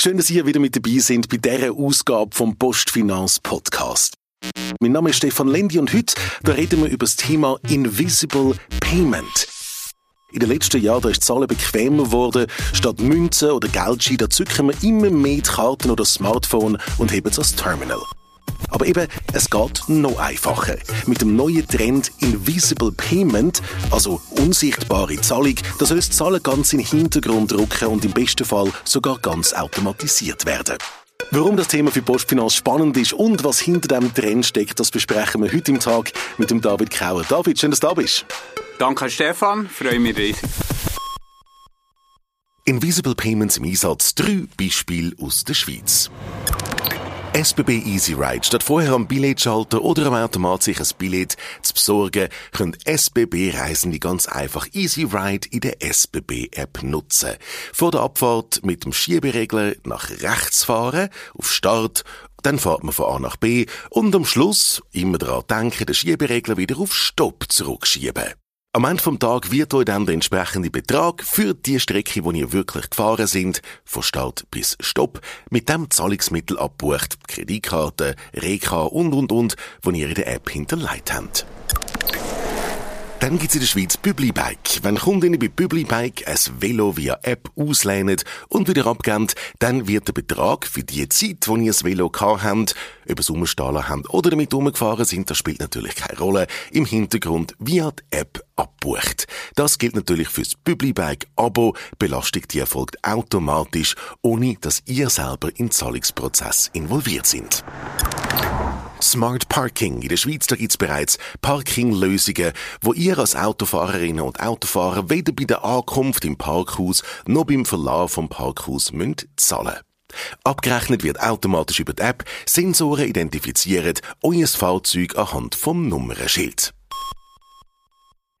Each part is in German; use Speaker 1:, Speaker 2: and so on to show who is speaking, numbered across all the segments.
Speaker 1: Schön, dass ihr wieder mit dabei sind bei dieser Ausgabe vom Postfinanz Podcast. Mein Name ist Stefan Lendi und heute da reden wir über das Thema Invisible Payment. In den letzten Jahren da ist Zahlen bequemer geworden. Statt Münzen oder Geldschein, da zücken wir immer mehr die Karten oder das Smartphone und heben es als Terminal. Aber eben, es geht noch einfacher. Mit dem neuen Trend Invisible Payment, also unsichtbare Zahlung, das Zahlen ganz in den Hintergrund rücken und im besten Fall sogar ganz automatisiert werden. Warum das Thema für Postfinanz spannend ist und was hinter dem Trend steckt, das besprechen wir heute im Tag mit dem David Kauer. David, schön, dass du da bist.
Speaker 2: Danke, Stefan. Freue mich riesig.
Speaker 1: Invisible Payments im Einsatz. Drei Beispiele aus der Schweiz. SBB Easy Ride. Statt vorher am Billetschalter oder am Automat sich ein Billett zu besorgen, können SBB-Reisende ganz einfach Easy Ride in der SBB-App nutzen. Vor der Abfahrt mit dem Schieberegler nach rechts fahren, auf Start dann fährt man von A nach B und am Schluss immer daran denken, den Schieberegler wieder auf Stopp zurückschieben. Am Ende vom Tag wird euch dann der entsprechende Betrag für die Strecke, die ihr wirklich gefahren sind, von Start bis Stopp, mit dem Zahlungsmittel abbucht, Kreditkarte, Reka und und und, wo ihr in der App hinterlegt habt. Dann gibt's in der Schweiz Publibike. Wenn Kundinnen bei Publibike ein Velo via App auslehnen und wieder abgeben, dann wird der Betrag für die Zeit, wo ihr das Velo gehabt habt, ob es umstahlen habt oder damit umgefahren sind, das spielt natürlich keine Rolle, im Hintergrund via die App abbucht. Das gilt natürlich fürs Publibike-Abo, Belastung die erfolgt automatisch, ohne dass ihr selber im Zahlungsprozess involviert sind. Smart Parking. In der Schweiz da gibt's bereits Parkinglösungen, wo ihr als Autofahrerinnen und Autofahrer weder bei der Ankunft im Parkhaus noch beim Verlassen vom Parkhaus müsst zahlen. Abgerechnet wird automatisch über die App, Sensoren identifizieren euer Fahrzeug anhand vom Nummernschild.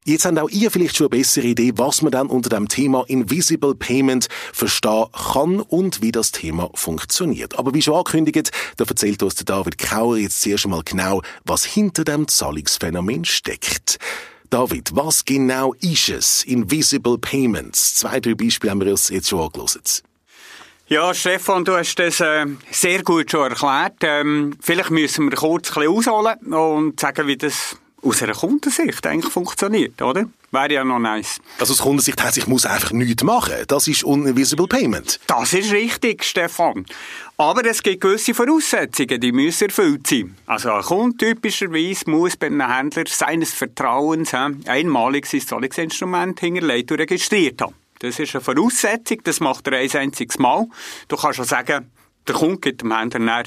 Speaker 1: Jetzt habt auch ihr vielleicht schon eine bessere Idee, was man dann unter dem Thema Invisible Payment verstehen kann und wie das Thema funktioniert. Aber wie schon angekündigt, da erzählt uns der David Kauer jetzt zuerst einmal genau, was hinter dem Zahlungsphänomen steckt. David, was genau ist es? Invisible Payments. Zwei, drei Beispiele haben wir uns jetzt schon angelesen.
Speaker 2: Ja, Stefan, du hast das äh, sehr gut schon erklärt. Ähm, vielleicht müssen wir kurz ein bisschen ausholen und sagen, wie das aus einer Kundensicht eigentlich funktioniert, oder? Wäre ja noch nice.
Speaker 1: Also aus Kundensicht heisst, ich muss einfach nichts machen. Das ist Uninvisible Payment.
Speaker 2: Das ist richtig, Stefan. Aber es gibt gewisse Voraussetzungen, die müssen erfüllt sein. Also ein Kunde typischerweise muss bei einem Händler seines Vertrauens einmalig sein Zahlungsinstrument hinterlegt und registriert haben. Das ist eine Voraussetzung, das macht er ein einziges Mal. Du kannst ja sagen, der Kunde gibt dem Händler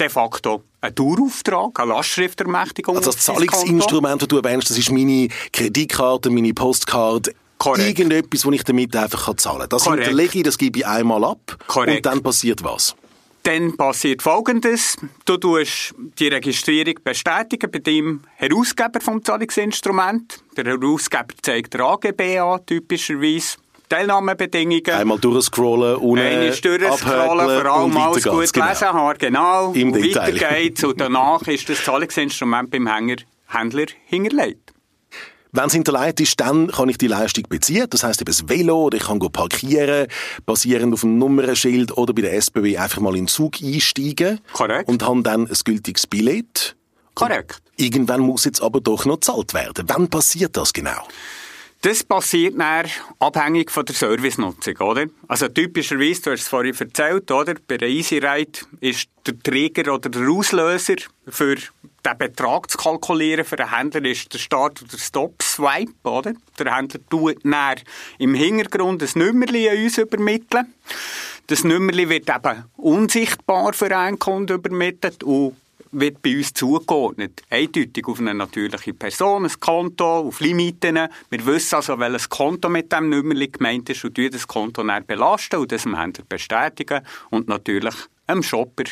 Speaker 2: de facto ein Dauerauftrag, eine Lastschriftermächtigung.
Speaker 1: Also das Zahlungsinstrument, das du erwähnst, das ist meine Kreditkarte, meine Postkarte. Korrekt. Irgendetwas, wo ich damit einfach zahlen kann. Das Korrekt. hinterlege ich, das gebe ich einmal ab. Korrekt. Und dann passiert was?
Speaker 2: Dann passiert Folgendes. Du tust die Registrierung bestätigen bei deinem Herausgeber vom Zahlungsinstrument. Der Herausgeber zeigt der AGB an, typischerweise. Teilnahmebedingungen.
Speaker 1: Einmal durchscrollen, ohne
Speaker 2: Einmal durchscrollen, vor allem alles gut genau. lesen haben, genau. Im und Detail. weiter geht's und danach ist das Zahlungsinstrument beim Hänger, Händler hinterlegt.
Speaker 1: Wenn es hinterlegt ist, dann kann ich die Leistung beziehen. Das heisst, eben das Velo oder ich kann parkieren, basierend auf einem Nummernschild oder bei der SBB einfach mal in den Zug einsteigen.
Speaker 2: Korrekt.
Speaker 1: Und haben dann ein gültiges Billett.
Speaker 2: Korrekt.
Speaker 1: Und irgendwann muss jetzt aber doch noch gezahlt werden. Wann passiert das genau?
Speaker 2: Das passiert dann abhängig von der Servicenutzung, oder? Also typischerweise, du hast es vorhin erzählt, oder? Bei der EasyRide ist der Trigger oder der Auslöser für den Betrag zu kalkulieren für den Händler ist der Start- oder Stop-Swipe, oder? Der Händler tut dann im Hintergrund ein Nummerli an uns übermitteln. Das Nummerli wird eben unsichtbar für einen Kunden übermittelt und wird bei uns zugeordnet. Eindeutig auf eine natürliche Person, ein Konto, auf Limiten. Wir wissen also, welches Konto mit dem Nummer gemeint ist und wir das Konto dann belasten und das dem Händler bestätigen und natürlich einem Shopper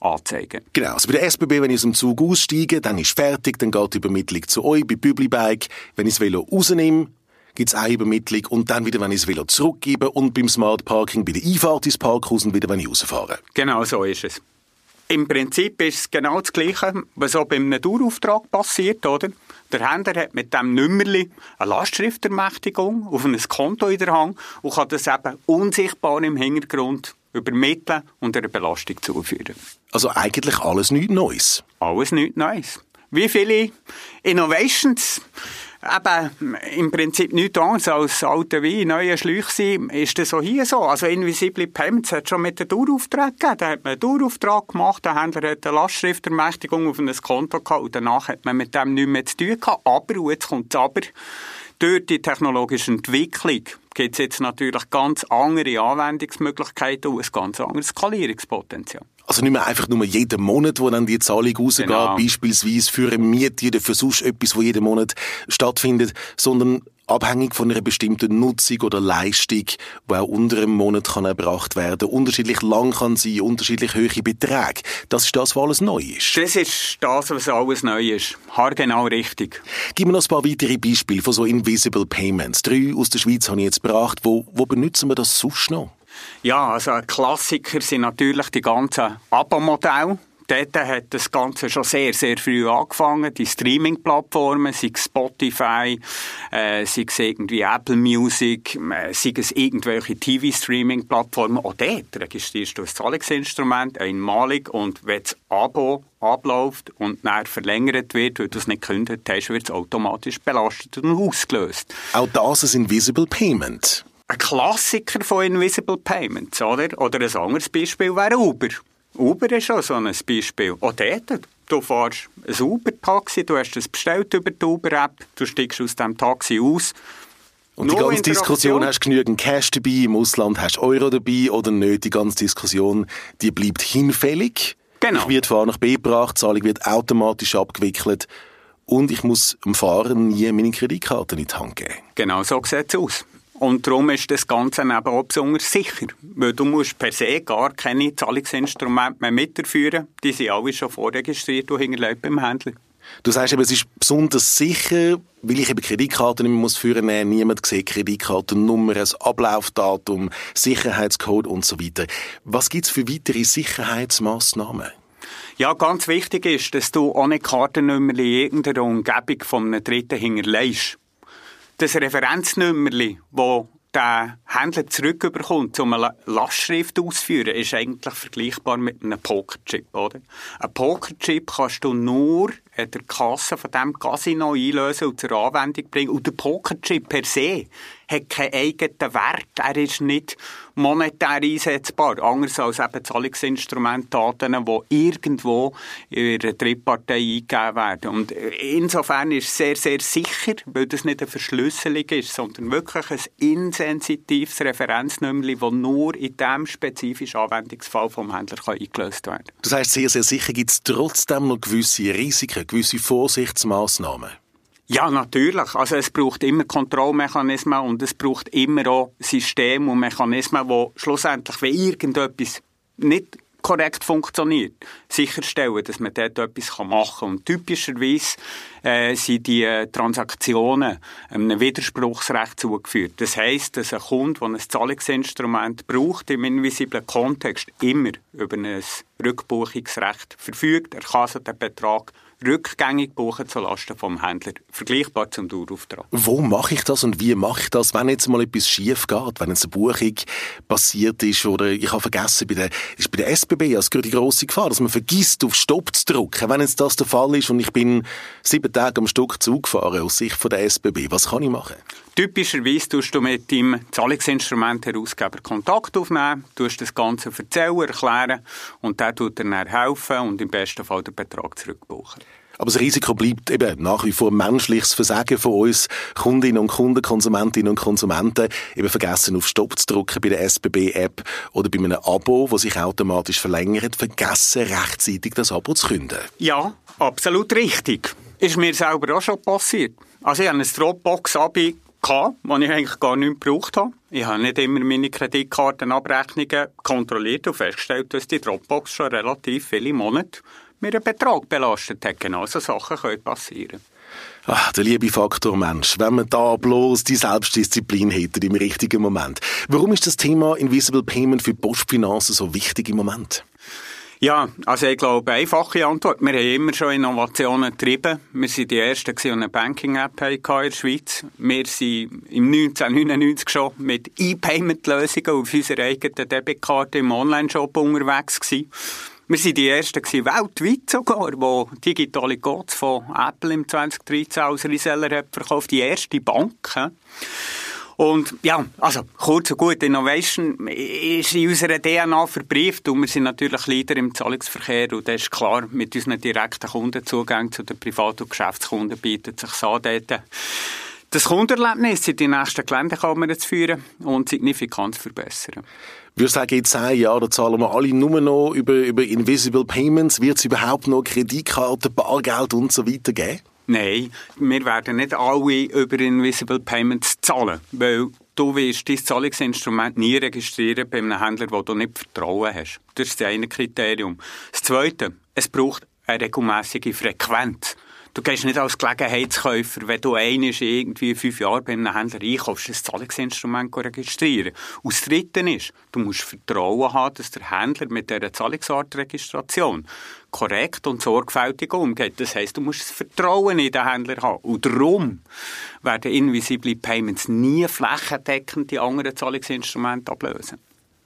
Speaker 2: anzeigen.
Speaker 1: Genau, also bei der SBB, wenn ich aus dem Zug aussteige, dann ist fertig, dann geht die Übermittlung zu euch, bei Publibike, wenn ich das Velo rausnehme, gibt es eine Übermittlung und dann wieder, wenn ich das Velo zurückgebe und beim Smart Parking bei der Einfahrt ins Parkhaus und wieder, wenn ich rausfahre.
Speaker 2: Genau so ist es. Im Prinzip ist es genau das Gleiche, was auch bei einem Dauerauftrag passiert, oder? Der Händler hat mit dem Nummerli eine Lastschriftermächtigung auf ein Konto in der Hand und kann das eben unsichtbar im Hintergrund übermitteln und einer Belastung zuführen.
Speaker 1: Also eigentlich alles nichts Neues?
Speaker 2: Alles nichts Neues. Wie viele Innovations eben im Prinzip nichts anderes als alte Wein, neue Schläuche ist das so hier so. Also Invisible Payments hat schon mit dem Dauerauftrag gegeben. Da hat man einen Dauerauftrag gemacht, der Händler hat eine Lastschriftermächtigung auf ein Konto gehabt und danach hat man mit dem nichts mehr zu tun gehabt. Aber, und jetzt kommt es aber, durch die technologische Entwicklung gibt es jetzt natürlich ganz andere Anwendungsmöglichkeiten und ein ganz anderes Skalierungspotenzial.
Speaker 1: Also nicht mehr einfach nur jeden Monat, wo dann die Zahlung rausgeht, genau. beispielsweise für eine Miete oder für sonst etwas, wo jeden Monat stattfindet, sondern abhängig von einer bestimmten Nutzung oder Leistung, die auch unter einem Monat kann erbracht werden, unterschiedlich lang kann sein, unterschiedlich hohe Beträge. Das ist das, was alles neu ist.
Speaker 2: Das ist das, was alles neu ist. Haargenau richtig.
Speaker 1: Gib mir noch ein paar weitere Beispiele von so Invisible Payments. Drei aus der Schweiz habe ich jetzt gebracht. Wo, wo benutzen wir das sonst noch?
Speaker 2: Ja, also Klassiker sind natürlich die ganzen Abo-Modelle. Dort hat das Ganze schon sehr, sehr früh angefangen. Die Streaming-Plattformen, sei es Spotify, äh, sei es irgendwie Apple Music, äh, sei es irgendwelche TV-Streaming-Plattformen. Auch dort registrierst du ein Zahlungsinstrument einmalig und wenn das Abo abläuft und dann verlängert wird, weil du es nicht gekündigt hast, wird es automatisch belastet und ausgelöst.
Speaker 1: Auch das ist Invisible Payment
Speaker 2: ein Klassiker von Invisible Payments, oder? Oder ein anderes Beispiel wäre Uber. Uber ist auch so ein Beispiel. Auch dort, du fährst ein Uber-Taxi, du hast es bestellt über die Uber-App, du steigst aus dem Taxi aus.
Speaker 1: Und die ganze Diskussion, hast du genügend Cash dabei, im Ausland hast du Euro dabei oder nicht, die ganze Diskussion, die bleibt hinfällig. Genau. Ich werde von A nach B gebracht, die Zahlung wird automatisch abgewickelt und ich muss dem Fahrer nie meine Kreditkarte in die Hand geben.
Speaker 2: Genau so sieht es aus. Und darum ist das Ganze eben auch besonders sicher. Weil du musst per se gar keine Zahlungsinstrumente mehr mitführen. Die sind alle schon vorregistriert und hinterlegt beim Händler.
Speaker 1: Du sagst eben, es ist besonders sicher, weil ich eben Kreditkarten nicht mehr muss führen muss. Niemand sieht Kreditkartennummer, ein Ablaufdatum, Sicherheitscode und so weiter. Was gibt es für weitere Sicherheitsmaßnahmen?
Speaker 2: Ja, ganz wichtig ist, dass du ohne Kartennummer in irgendeiner Umgebung von einem Dritten hinterlegst das Referenznummerli, wo der Händler zurückbekommt, um eine Lastschrift auszuführen, ist eigentlich vergleichbar mit einem Pokerchip, oder? Ein Pokerchip kannst du nur der Kasse von diesem Casino einlösen und zur Anwendung bringen. Und der Pokerchip per se hat keinen eigenen Wert. Er ist nicht monetär einsetzbar. Anders als eben Zahlungsinstrumentdaten, die irgendwo in einer Drittpartei eingegeben werden. Und insofern ist es sehr, sehr sicher, weil das nicht eine Verschlüsselung ist, sondern wirklich ein insensitives Referenznummer, das nur in diesem spezifischen Anwendungsfall vom Händler eingelöst werden kann.
Speaker 1: Das heißt, sehr, sehr sicher gibt es trotzdem noch gewisse Risiken, gewisse Vorsichtsmaßnahmen.
Speaker 2: Ja, natürlich. Also es braucht immer Kontrollmechanismen und es braucht immer auch Systeme und Mechanismen, die schlussendlich, wenn irgendetwas nicht korrekt funktioniert, sicherstellen, dass man dort etwas machen kann. Und typischerweise äh, sind die äh, Transaktionen einem Widerspruchsrecht zugeführt. Das heisst, dass ein Kunde, der ein Zahlungsinstrument braucht, im invisiblen Kontext immer über ein Rückbuchungsrecht verfügt. Er kann also den Betrag rückgängig buchen zulasten vom Händler. Vergleichbar zum Dauerauftrag.
Speaker 1: Wo mache ich das und wie mache ich das, wenn jetzt mal etwas schief geht, wenn jetzt eine Buchung passiert ist oder ich habe vergessen, bei der, ist bei der SBB als die grosse Gefahr, dass man vergisst, auf Stopp zu drücken. Wenn jetzt das der Fall ist und ich bin sieben Tage am Stück Zug gefahren aus Sicht von der SBB, was kann ich machen?
Speaker 2: Typischerweise tust du mit deinem Zahlungsinstrument-Herausgeber Kontakt aufnehmen, tust das Ganze erzählen, erklären und der tut dir dann helfen und im besten Fall den Betrag zurückbuchen.
Speaker 1: Aber das Risiko bleibt eben nach wie vor menschliches Versagen von uns Kundinnen und Kunden, Konsumentinnen und Konsumenten, eben vergessen auf Stopp zu drücken bei der SBB-App oder bei einem Abo, das sich automatisch verlängert, vergessen rechtzeitig das Abo zu künden.
Speaker 2: Ja, absolut richtig. Ist mir selber auch schon passiert. Also ich habe ein Dropbox-Abi gehabt, die ich eigentlich gar nicht gebraucht habe. Ich habe nicht immer meine Kreditkartenabrechnungen kontrolliert und festgestellt, dass die Dropbox schon relativ viele Monate mir einen Betrag belastet hat. Genau so Sachen können passieren.
Speaker 1: Ach, der liebe Faktor Mensch, wenn man da bloß die Selbstdisziplin hätte im richtigen Moment. Warum ist das Thema Invisible Payment für Postfinanzen so wichtig im Moment?
Speaker 2: Ja, also ich glaube, einfache Antwort. Wir haben immer schon Innovationen getrieben. Wir waren die Ersten, die eine Banking-App in der Schweiz. Wir waren im 1999 schon mit E-Payment-Lösungen auf unserer eigenen Debitkarte im Online-Shop unterwegs gewesen. Wir waren die Ersten gewesen, weltweit sogar, die digitale Codes von Apple im 2013 als Reseller hat verkauft. Die erste Bank. Und ja, also kurz und gut, Innovation ist in unserer DNA verbrieft und wir sind natürlich Leader im Zahlungsverkehr und das ist klar, mit unseren direkten Kundenzugang zu den Privat- und Geschäftskunden bietet sich an, dort das Kundenerlebnis in die nächsten Geländekammern zu führen und signifikant zu verbessern.
Speaker 1: Würde sagen, in zehn Jahren zahlen wir alle nur noch über, über Invisible Payments. Wird es überhaupt noch Kreditkarten, Bargeld und so weiter geben?
Speaker 2: Nein, wir werden nicht alle über Invisible Payments zahlen, weil du wirst dein Zahlungsinstrument nie registrieren bei einem Händler, wo du nicht Vertrauen hast. Das ist das eine Kriterium. Das zweite, es braucht eine regelmäßige Frequenz. Du gehst nicht als Gelegenheitskäufer, wenn du einisch irgendwie fünf Jahre bei einem Händler einkaufst, ein Zahlungsinstrument registrieren. Und das Dritte ist, du musst Vertrauen haben, dass der Händler mit dieser Zahlungsartregistration korrekt und sorgfältig umgeht. Das heisst, du musst das Vertrauen in den Händler haben. Und darum werden Invisible Payments nie flächendeckend die anderen Zahlungsinstrumente ablösen.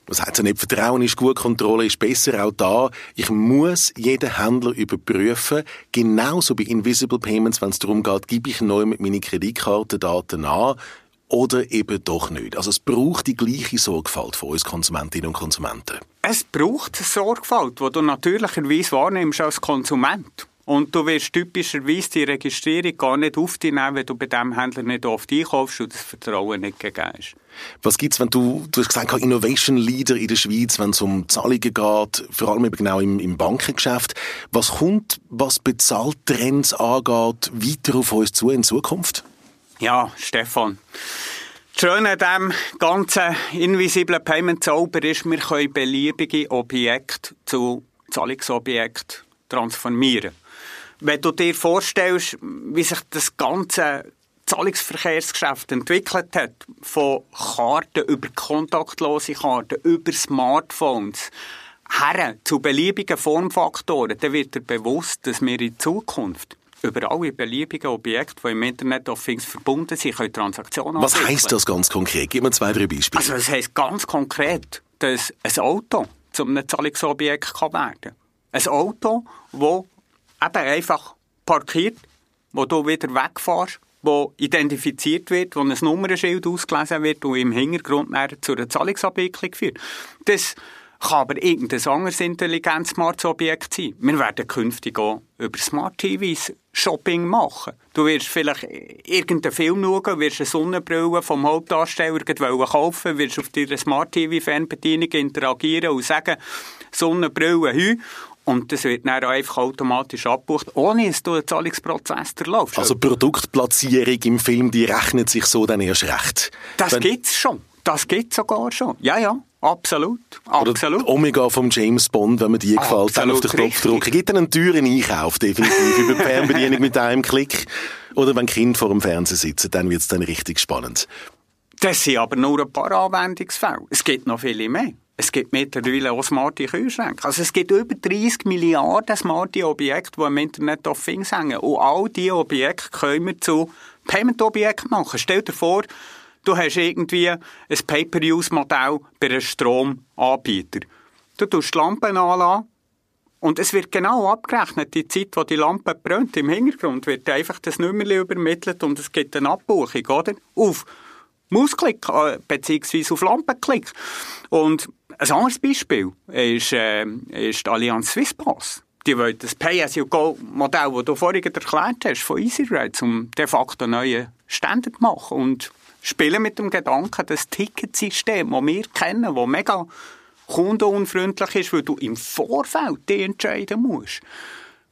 Speaker 1: Was heißt ja nicht, Vertrauen ist gut, Kontrolle ist besser, auch da. Ich muss jeden Händler überprüfen, genauso bei Invisible Payments, wenn es darum geht, gebe ich neu mit meinen Kreditkartendaten an oder eben doch nicht. Also es braucht die gleiche Sorgfalt von uns Konsumentinnen und Konsumenten.
Speaker 2: Es braucht Sorgfalt, die du natürlicherweise wahrnimmst als Konsument. Und du wirst typischerweise die Registrierung gar nicht auf dich nehmen, wenn du bei diesem Händler nicht oft einkaufst und das Vertrauen nicht gegeben ist.
Speaker 1: Was gibt's, wenn du, du hast gesagt, Innovation Leader in der Schweiz, wenn es um Zahlungen geht, vor allem eben genau im, im Bankengeschäft. Was kommt, was Bezahltrends angeht, weiter auf uns zu in Zukunft?
Speaker 2: Ja, Stefan. Das Schöne an diesem ganzen invisiblen Payment-Zauber ist, wir können beliebige Objekte zu Zahlungsobjekten transformieren wenn du dir vorstellst, wie sich das ganze Zahlungsverkehrsgeschäft entwickelt hat, von Karten über kontaktlose Karten, über Smartphones, her zu beliebigen Formfaktoren, dann wird dir bewusst, dass wir in Zukunft über alle beliebigen Objekte, die im Internet of Things verbunden sind, können Transaktionen
Speaker 1: Was heisst das ganz konkret? Gib mir zwei, drei Beispiele.
Speaker 2: Also das heisst ganz konkret, dass ein Auto zu einem Zahlungsobjekt kann werden kann. Ein Auto, das eben einfach parkiert, wo du wieder wegfährst, wo identifiziert wird, wo ein Nummernschild ausgelesen wird und im Hintergrund zu einer Zahlungsabwicklung führt. Das kann aber irgendein anderes intelligent Objekt sein. Wir werden künftig auch über Smart TVs Shopping machen. Du wirst vielleicht irgendeinen Film schauen, wirst eine Sonnenbrille vom Hauptdarsteller kaufen, wirst auf deiner Smart TV Fernbedienung interagieren und sagen, Sonnenbrille hü und das wird dann einfach automatisch abgebucht, ohne dass du einen Zahlungsprozess durchlaufst.
Speaker 1: Also Produktplatzierung im Film, die rechnet sich so dann erst recht.
Speaker 2: Das gibt es schon. Das gibt es sogar schon. Ja, ja. Absolut. Absolut.
Speaker 1: Oder Omega vom James Bond, wenn man die gefällt, dann auf den Knopf drücken. Gibt einen teuren Einkauf, definitiv, über die Fernbedienung mit einem Klick. Oder wenn Kind vor dem Fernseher sitzen, dann wird es dann richtig spannend.
Speaker 2: Das sind aber nur ein paar Anwendungsfälle. Es gibt noch viele mehr. Es gibt mittlerweile auch smarte Kühlschränke. Also es gibt über 30 Milliarden smarte Objekte, die im Internet of Things hängen. Und all diese Objekte können wir zu Payment-Objekten machen. Stell dir vor, du hast irgendwie ein Pay-Per-Use-Modell bei einem Stromanbieter. Du tust die Lampen anlassen und es wird genau abgerechnet, die Zeit, wo die Lampe brennt. Im Hintergrund wird einfach das Nummerli übermittelt und es gibt eine Abbuchung, oder? Auf Mausklick, äh, beziehungsweise auf Lampenklick. Und ein anderes Beispiel ist, äh, ist die Allianz Swisspass. Die wollen das Pay-as-you-go-Modell, das du vorhin erklärt hast, von EasyRide, um de facto neue Standard zu machen. Und spielen mit dem Gedanken, das Ticketsystem, das wir kennen, das mega kundenunfreundlich ist, weil du im Vorfeld die entscheiden musst,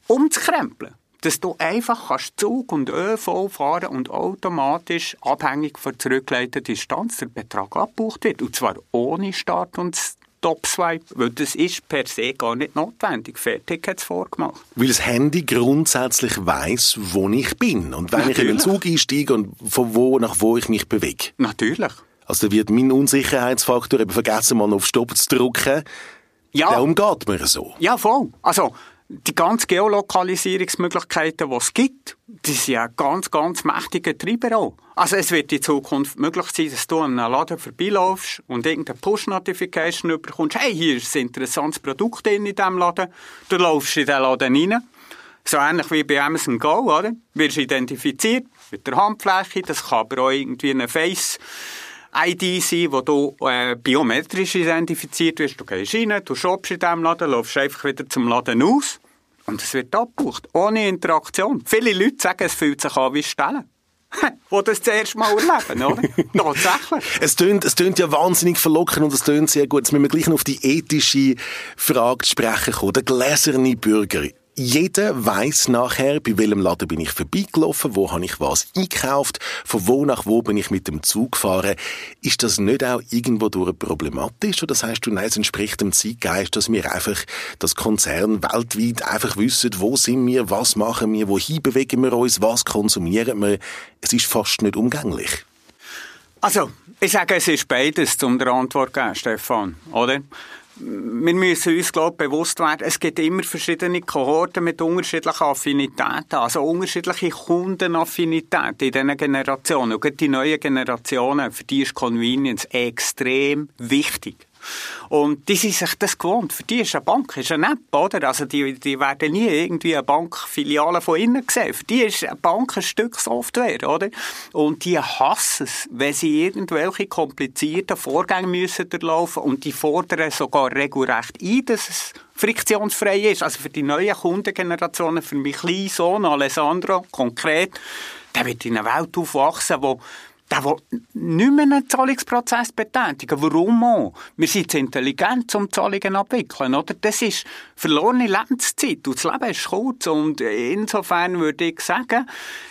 Speaker 2: umzukrempeln dass du einfach kannst Zug und ÖV fahren und automatisch, abhängig von der zurückgeleiteten Distanz, der Betrag abgebucht wird. Und zwar ohne Start und Top-Swipe, weil das ist per se gar nicht notwendig. Fertig hat es vorgemacht.
Speaker 1: Weil das Handy grundsätzlich weiss, wo ich bin und wenn Natürlich. ich in den Zug einsteige und von wo nach wo ich mich bewege.
Speaker 2: Natürlich.
Speaker 1: Also da wird mein Unsicherheitsfaktor eben vergessen, mal auf Stopp zu drücken Ja. Darum geht man so.
Speaker 2: Ja, voll. Also, die ganzen Geolokalisierungsmöglichkeiten, die es gibt, die sind ja ganz, ganz mächtige Treiber auch. Also es wird in Zukunft möglich sein, dass du an einem Laden vorbeilaufst und irgendeine Push-Notification bekommst, hey, hier ist ein interessantes Produkt in diesem Laden. Du laufst in diesen Laden rein. So ähnlich wie bei Amazon Go, oder? Wirst identifiziert mit der Handfläche, das kann aber auch irgendwie eine Face- ID sein, wo du äh, biometrisch identifiziert wirst. Du gehst rein, du shoppst in diesem Laden, läufst einfach wieder zum Laden aus und es wird abgebucht, ohne Interaktion. Viele Leute sagen, es fühlt sich an wie Stellen. wo das zuerst mal erleben, oder? Tatsächlich.
Speaker 1: Es tönt, es tönt ja wahnsinnig verlockend und es tönt sehr gut. Jetzt müssen wir gleich noch auf die ethische Frage zu sprechen kommen. Der gläserne Bürger jeder weiß nachher, bei welchem Laden bin ich vorbeigelaufen, wo habe ich was eingekauft, von wo nach wo bin ich mit dem Zug gefahren. Ist das nicht auch irgendwo durch problematisch? Oder sagst du, nein, es entspricht dem Zeitgeist, dass wir einfach, das Konzern weltweit einfach wissen, wo sind wir, was machen wir, wohin bewegen wir uns, was konsumieren wir. Es ist fast nicht umgänglich.
Speaker 2: Also, ich sage, es ist beides, um der Antwort zu geben, Stefan, oder? Wir müssen uns, glaube ich, bewusst werden, es gibt immer verschiedene Kohorten mit unterschiedlichen Affinitäten, also unterschiedliche Kundenaffinitäten in diesen Generationen. Und die neuen Generationen, für die ist Convenience extrem wichtig. Und die sind sich das gewohnt. Für die ist eine Bank ist eine App, oder? Also die, die werden nie irgendwie eine Bankfiliale von innen sehen. Für die ist eine Bank ein Stück Software, oder? Und die hassen es, wenn sie irgendwelche komplizierten Vorgänge müssen durchlaufen und die fordern sogar regelrecht ein, dass es friktionsfrei ist. Also für die neuen Kundengenerationen, für meinen kleinen Sohn Alessandro konkret, der wird in einer Welt aufwachsen, wo der will nicht mehr einen Zahlungsprozess betätigen. Warum auch? Wir sind zu intelligent, um Zahlungen abwickeln, oder? Das ist verlorene Lebenszeit. Und das Leben ist kurz. Und insofern würde ich sagen,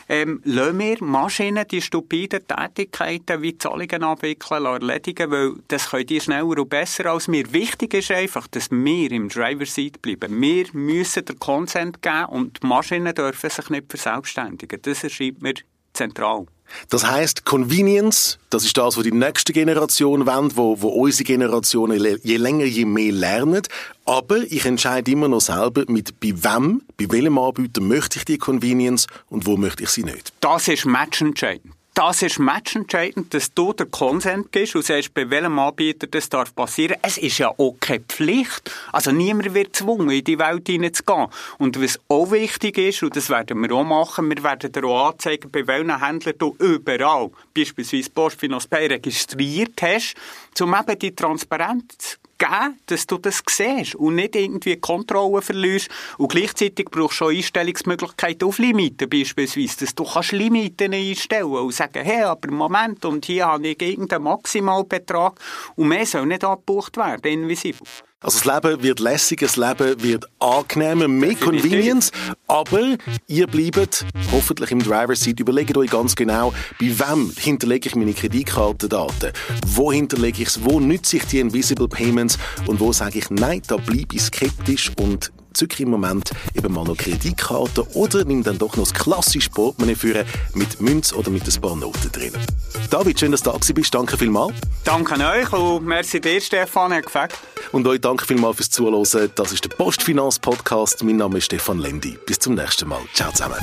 Speaker 2: ähm, lassen wir Maschinen die stupiden Tätigkeiten wie Zahlungen abwickeln erledigen, weil das können die schneller und besser als wir. Wichtig ist einfach, dass wir im Driver-Seat bleiben. Wir müssen den Consent geben und die Maschinen dürfen sich nicht verselbstständigen. Das erscheint mir zentral.
Speaker 1: Das heißt, Convenience, das ist das, was die nächste Generation wollen, wo, wo unsere Generation je länger, je mehr lernen. Aber ich entscheide immer noch selber, mit bei wem, bei welchem Anbieter möchte ich die Convenience und wo möchte ich sie nicht.
Speaker 2: Das ist matchentscheidend das ist matchentscheidend, dass du der Konsent gibst und sagst, bei welchem Anbieter das darf passieren. Es ist ja auch keine Pflicht. Also niemand wird gezwungen, in die Welt hineinzugehen. Und was auch wichtig ist, und das werden wir auch machen, wir werden dir auch anzeigen, bei welchen Händlern du überall, beispielsweise Postfinance Pay, registriert hast, um eben die Transparenz geben, dass du das siehst und nicht irgendwie Kontrolle verlierst. Und gleichzeitig brauchst du auch Einstellungsmöglichkeiten auf Limiten beispielsweise, dass du kannst Limiten einstellen und sagen, hey, aber Moment, und hier habe ich irgendeinen Maximalbetrag und mehr soll nicht abgebucht werden, invisibel.
Speaker 1: Also das Leben wird lässiger, das Leben wird angenehmer, mehr Convenience, aber ihr bleibt hoffentlich im Driver's Seat. Überlegt euch ganz genau, bei wem hinterlege ich meine Kreditkartendaten? Wo hinterlege ich es? Wo nütze ich die Invisible Payments? Und wo sage ich, nein, da bleibe ich skeptisch und zücke im Moment eben mal noch Kreditkarte oder nimm dann doch noch das klassische Portemonnaie führen mit Münz oder mit ein paar Noten drin. David, schön, dass du da bist. Danke vielmals.
Speaker 2: Danke an euch und merci dir, Stefan, hat gefällt.
Speaker 1: Und euch danke vielmals fürs Zuhören. Das ist der Postfinanz-Podcast. Mein Name ist Stefan Lendi. Bis zum nächsten Mal. Ciao zusammen.